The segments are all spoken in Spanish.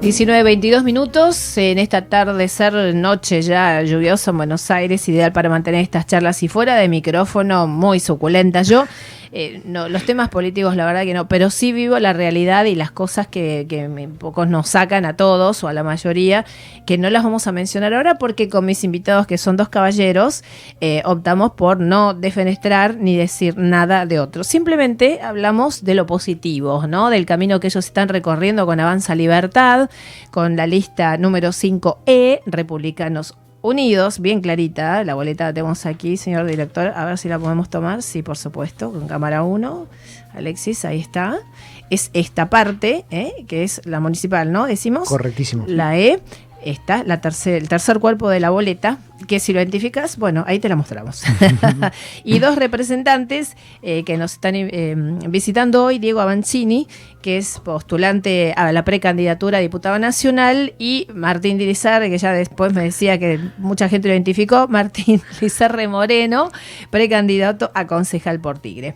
19, 22 minutos en esta tarde ser noche ya lluviosa en Buenos Aires, ideal para mantener estas charlas y fuera de micrófono, muy suculenta. Yo eh, no, los temas políticos, la verdad que no, pero sí vivo la realidad y las cosas que, que pocos nos sacan a todos o a la mayoría, que no las vamos a mencionar ahora porque con mis invitados, que son dos caballeros, eh, optamos por no defenestrar ni decir nada de otro. Simplemente hablamos de lo positivo, ¿no? Del camino que ellos están recorriendo con Avanza Libertad, con la lista número 5E, Republicanos Unidos, bien clarita, la boleta la tenemos aquí, señor director, a ver si la podemos tomar, sí, por supuesto, con cámara 1, Alexis, ahí está. Es esta parte, ¿eh? que es la municipal, ¿no? Decimos. Correctísimo. La E, está la el tercer cuerpo de la boleta, que si lo identificas, bueno, ahí te la mostramos. y dos representantes eh, que nos están eh, visitando hoy, Diego Avancini, que es postulante a la precandidatura a diputado nacional, y Martín Dirizar, que ya después me decía que mucha gente lo identificó, Martín Lizarre Moreno, precandidato a concejal por Tigre.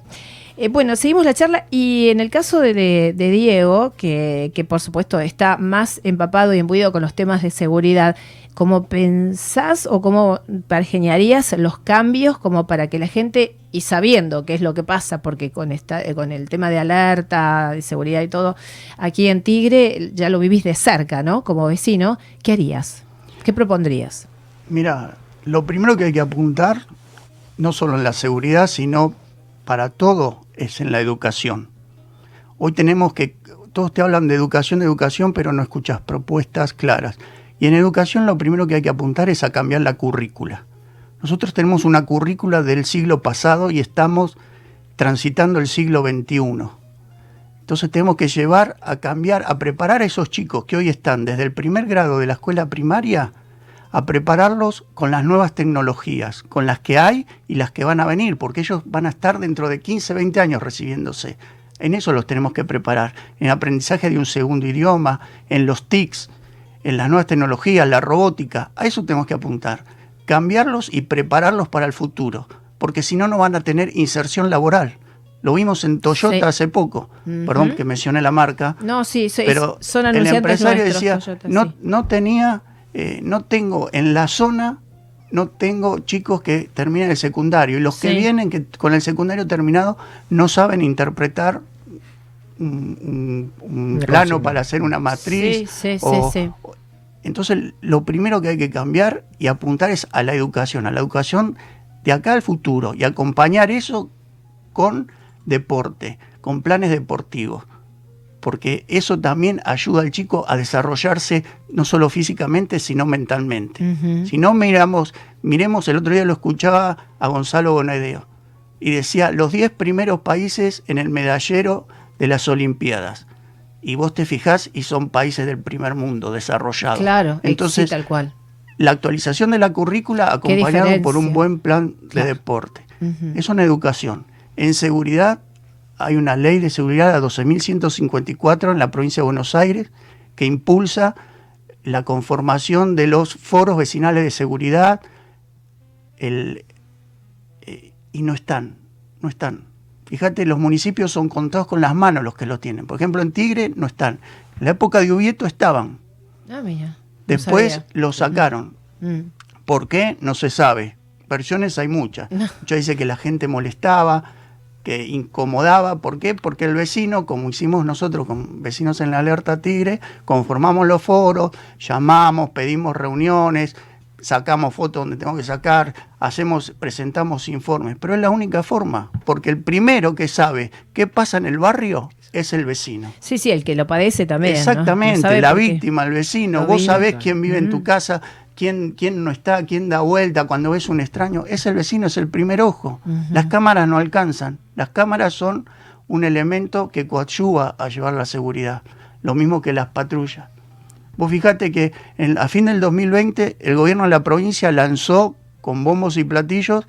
Eh, bueno, seguimos la charla y en el caso de, Diego, que, por supuesto está más empapado y imbuido con los temas de seguridad, ¿cómo pensás o cómo pergeñarías los cambios como para que la gente, y sabiendo qué es lo que pasa, porque con, esta, eh, con el tema de alerta, de seguridad y todo, aquí en Tigre ya lo vivís de cerca, ¿no? Como vecino, ¿qué harías? ¿Qué propondrías? Mira, lo primero que hay que apuntar, no solo en la seguridad, sino para todo es en la educación. Hoy tenemos que, todos te hablan de educación, de educación, pero no escuchas propuestas claras. Y en educación lo primero que hay que apuntar es a cambiar la currícula. Nosotros tenemos una currícula del siglo pasado y estamos transitando el siglo XXI. Entonces tenemos que llevar a cambiar, a preparar a esos chicos que hoy están desde el primer grado de la escuela primaria a prepararlos con las nuevas tecnologías, con las que hay y las que van a venir, porque ellos van a estar dentro de 15, 20 años recibiéndose. En eso los tenemos que preparar, en aprendizaje de un segundo idioma, en los TICs, en las nuevas tecnologías, la robótica, a eso tenemos que apuntar, cambiarlos y prepararlos para el futuro, porque si no, no van a tener inserción laboral. Lo vimos en Toyota hace poco, perdón que mencioné la marca. No, sí, sí pero son el empresario decía, no, no tenía eh, no tengo en la zona, no tengo chicos que terminan el secundario. Y los que vienen que con el secundario terminado no saben interpretar un, plano para hacer una matriz. Sí, sí, entonces lo primero que hay que cambiar y apuntar es a la educación, a la educación de acá al futuro y acompañar eso con deporte, con planes deportivos porque eso también ayuda al chico a desarrollarse no solo físicamente, sino mentalmente. Si no miramos, miremos, el otro día lo escuchaba a Gonzalo Bonedeo y decía los 10 primeros países en el medallero de las Olimpiadas. Y vos te fijás y son países del primer mundo desarrollados. Claro, entonces tal cual. La actualización de la currícula acompañado por un buen plan de deporte. Eso en educación. En seguridad hay una ley de seguridad a 12.154 en la provincia de Buenos Aires que impulsa la conformación de los foros vecinales de seguridad eh, y no están, no están. Fíjate, los municipios son contados con las manos los que lo tienen. Por ejemplo, en Tigre no están. En la época de Ubieto estaban. Ah, mira. Después lo sacaron. Mm. ¿Por qué? No se sabe. Versiones hay muchas. Muchas dice que la gente molestaba, que incomodaba. ¿Por qué? Porque el vecino, como hicimos nosotros con vecinos en la alerta Tigre, conformamos los foros, llamamos, pedimos reuniones, sacamos fotos donde tenemos que sacar, hacemos, presentamos informes. Pero es la única forma, porque el primero que sabe qué pasa en el barrio es el vecino. Sí, sí, el que lo padece también. Exactamente, la víctima, el vecino. Vos sabés quién vive en tu casa, quién, quién no está, quién da vuelta cuando ves un extraño. Es el vecino, es el primer ojo. Las cámaras no alcanzan. Las cámaras son un elemento que coadyuva a llevar la seguridad. Lo mismo que las patrullas. Vos fijate que a fin del 2020 el gobierno de la provincia lanzó con bombos y platillos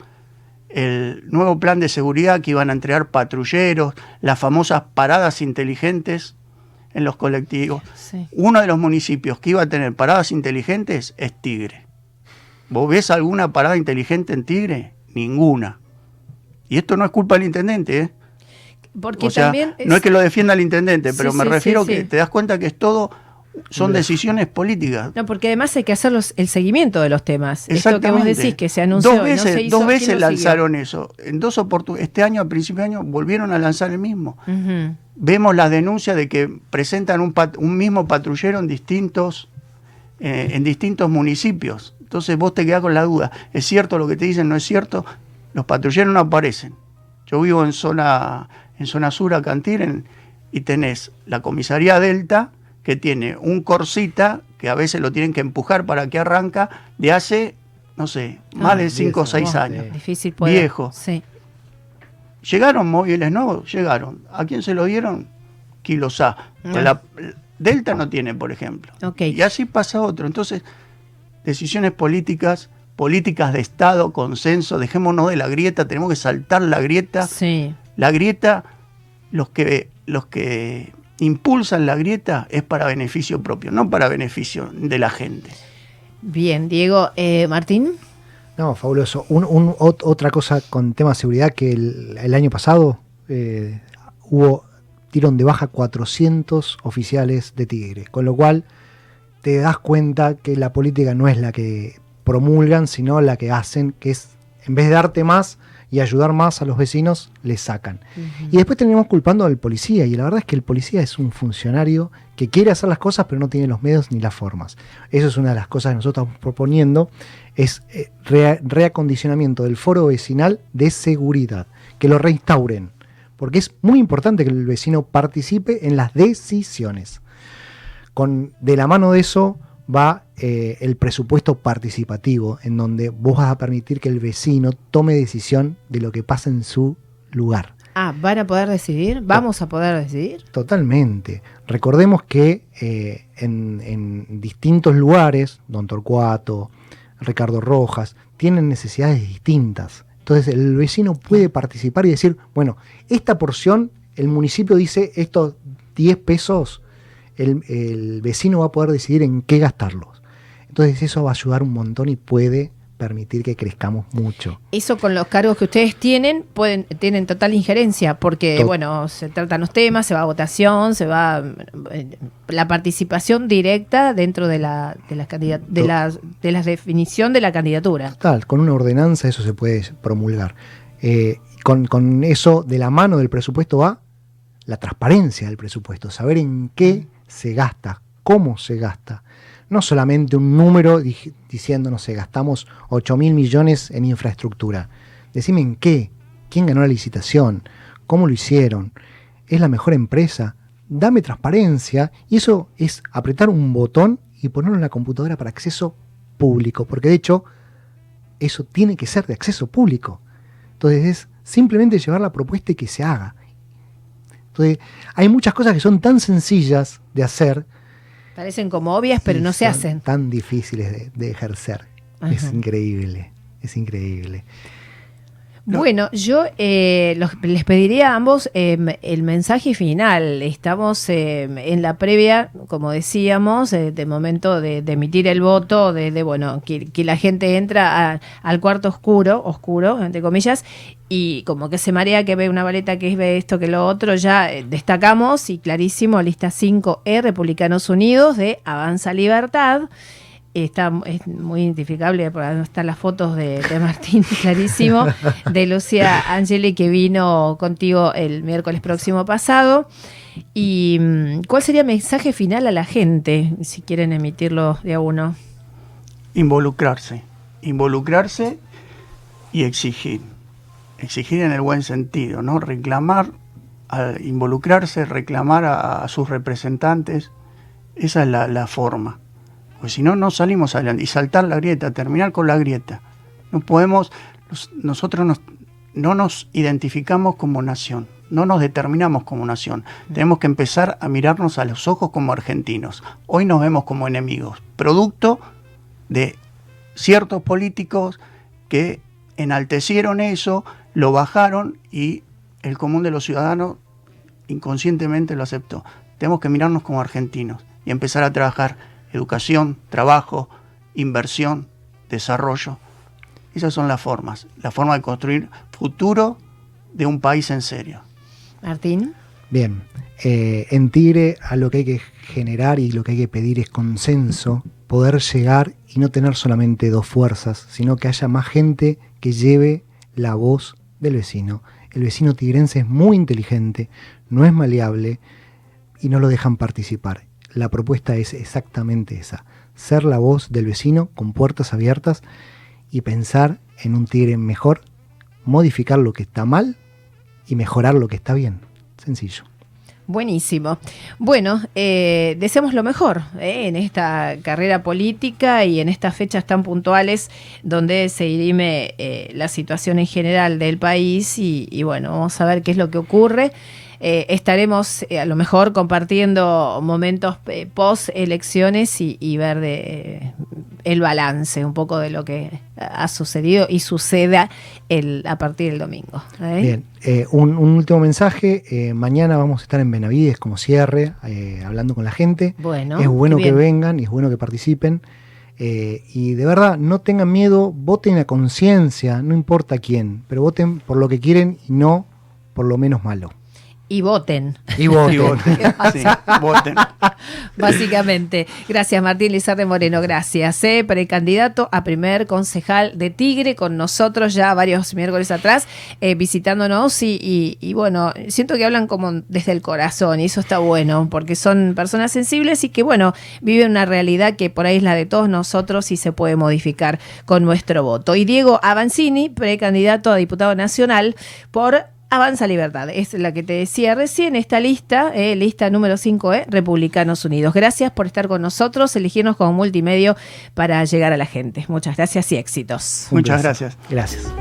el nuevo plan de seguridad que iban a entregar patrulleros, las famosas paradas inteligentes en los colectivos. Uno de los municipios que iba a tener paradas inteligentes es Tigre. ¿Vos ves alguna parada inteligente en Tigre? Ninguna. Y esto no es culpa del intendente, ¿eh? Porque también no es que lo defienda el intendente, pero me refiero que te das cuenta que es todo son decisiones políticas. No, porque además hay que hacer el seguimiento de los temas. Esto que vos decís que se anunció. Dos veces, dos veces lanzaron eso. En dos Este año, a principio de año, volvieron a lanzar el mismo. Vemos la denuncia de que presentan un, un mismo patrullero en distintos, eh, en distintos municipios. Entonces vos te quedás con la duda. ¿Es cierto lo que te dicen? ¿No es cierto? Los patrulleros no aparecen. Yo vivo en zona, en zona sur, en y tenés la comisaría Delta, que tiene un corsita, que a veces lo tienen que empujar para que arranca, de hace, no sé, más ah, de 5 o 6 años. Difícil Viejo. Sí. ¿Llegaron móviles nuevos? Llegaron. ¿A quién se lo dieron? Kilosá. Ah. La, Delta no tiene, por ejemplo. Y así pasa otro. Entonces, decisiones políticas, políticas de Estado, consenso, dejémonos de la grieta, tenemos que saltar la grieta. Sí. La grieta, los que, los que impulsan la grieta es para beneficio propio, no para beneficio de la gente. Bien, Diego. Eh, Martín. No, fabuloso. otra cosa con tema de seguridad que el, año pasado eh, hubo tirón de baja 400 oficiales de Tigre, con lo cual te das cuenta que la política no es la que promulgan, sino la que hacen, que es en vez de darte más, y ayudar más a los vecinos, le sacan. Y después tenemos culpando al policía, y la verdad es que el policía es un funcionario que quiere hacer las cosas, pero no tiene los medios ni las formas. Eso es una de las cosas que nosotros estamos proponiendo, es eh, reacondicionamiento del foro vecinal de seguridad, que lo reinstauren, porque es muy importante que el vecino participe en las decisiones. Con, de la mano de eso, va eh, el presupuesto participativo, en donde vos vas a permitir que el vecino tome decisión de lo que pasa en su lugar. Ah, ¿van a poder decidir? ¿Vamos a poder decidir? Totalmente. Recordemos que eh, en, distintos lugares, Don Torcuato, Ricardo Rojas, tienen necesidades distintas. Entonces el vecino puede participar y decir, bueno, esta porción, el municipio dice estos 10 pesos el, vecino va a poder decidir en qué gastarlos. Entonces eso va a ayudar un montón y puede permitir que crezcamos mucho. Eso con los cargos que ustedes tienen, pueden, tienen total injerencia, porque bueno, se tratan los temas, se va a votación, se va eh, la participación directa dentro de la, de la, de la, de la definición de la candidatura. Total, con una ordenanza eso se puede promulgar. Eh, con, con, eso de la mano del presupuesto va la transparencia del presupuesto, saber en qué se gasta, cómo se gasta. No solamente un número diciendo, no sé, gastamos 8 mil millones en infraestructura. Decime en qué, quién ganó la licitación, cómo lo hicieron, es la mejor empresa, dame transparencia y eso es apretar un botón y ponerlo en la computadora para acceso público, porque de hecho eso tiene que ser de acceso público. Entonces es simplemente llevar la propuesta y que se haga. Entonces, hay muchas cosas que son tan sencillas de hacer. Parecen como obvias, pero no se hacen. Tan difíciles de, ejercer. Es increíble, es increíble. Bueno, yo eh, les pediría a ambos em, el mensaje final. Estamos em, en la previa, como decíamos, eh, de momento de, emitir el voto, de, bueno, que, la gente entra al cuarto oscuro, oscuro, entre comillas, y como que se marea que ve una baleta que ve esto que lo otro, ya eh, destacamos y clarísimo, lista 5E, Republicanos Unidos de Avanza Libertad está es muy identificable, porque están las fotos de, Martín, clarísimo, de Lucia Angeli que vino contigo el miércoles próximo pasado. ¿Y mm, cuál sería el mensaje final a la gente, si quieren emitirlo de a uno? Involucrarse, involucrarse y exigir. Exigir en el buen sentido, ¿no? Reclamar, involucrarse, reclamar a, sus representantes, esa es la forma pues si no, no salimos adelante. Y saltar la grieta, terminar con la grieta. No podemos, nosotros no nos identificamos como nación, no nos determinamos como nación. Tenemos que empezar a mirarnos a los ojos como argentinos. Hoy nos vemos como enemigos, producto de ciertos políticos que enaltecieron eso, lo bajaron y el común de los ciudadanos inconscientemente lo aceptó. Tenemos que mirarnos como argentinos y empezar a trabajar educación, trabajo, inversión, desarrollo. Esas son las formas, la forma de construir futuro de un país en serio. Martín. Bien, Eh, en Tigre a lo que hay que generar y lo que hay que pedir es consenso, poder llegar y no tener solamente dos fuerzas, sino que haya más gente que lleve la voz del vecino. El vecino tigrense es muy inteligente, no es maleable y no lo dejan participar. La propuesta es exactamente esa, ser la voz del vecino con puertas abiertas y pensar en un tigre mejor, modificar lo que está mal y mejorar lo que está bien. Sencillo. Buenísimo. Bueno, eh, deseamos lo mejor eh, en esta carrera política y en estas fechas tan puntuales donde se dirime eh, la situación en general del país y, y bueno, vamos a ver qué es lo que ocurre. Eh, estaremos eh, a lo mejor compartiendo momentos eh, post elecciones y, ver de, el balance un poco de lo que ha sucedido y suceda el, a partir del domingo. Bien, un, último mensaje. mañana vamos a estar en Benavides como cierre, hablando con la gente. Bueno, es bueno que vengan y es bueno que participen. y de verdad, no tengan miedo, voten a conciencia, no importa quién, pero voten por lo que quieren y no por lo menos malo. Y voten. Y voten. sí, voten. Básicamente. Gracias, Martín Lizarde Moreno. Gracias. Eh, precandidato a primer concejal de Tigre con nosotros ya varios miércoles atrás, eh, visitándonos. Y, y, bueno, siento que hablan como desde el corazón y eso está bueno, porque son personas sensibles y que, bueno, viven una realidad que por ahí es la de todos nosotros y se puede modificar con nuestro voto. Y Diego Avancini, precandidato a diputado nacional por Avanza Libertad, es la que te decía recién, esta lista, eh, lista número 5, eh, Republicanos Unidos. Gracias por estar con nosotros, elegirnos como multimedio para llegar a la gente. Muchas gracias y éxitos. Muchas gracias. Gracias.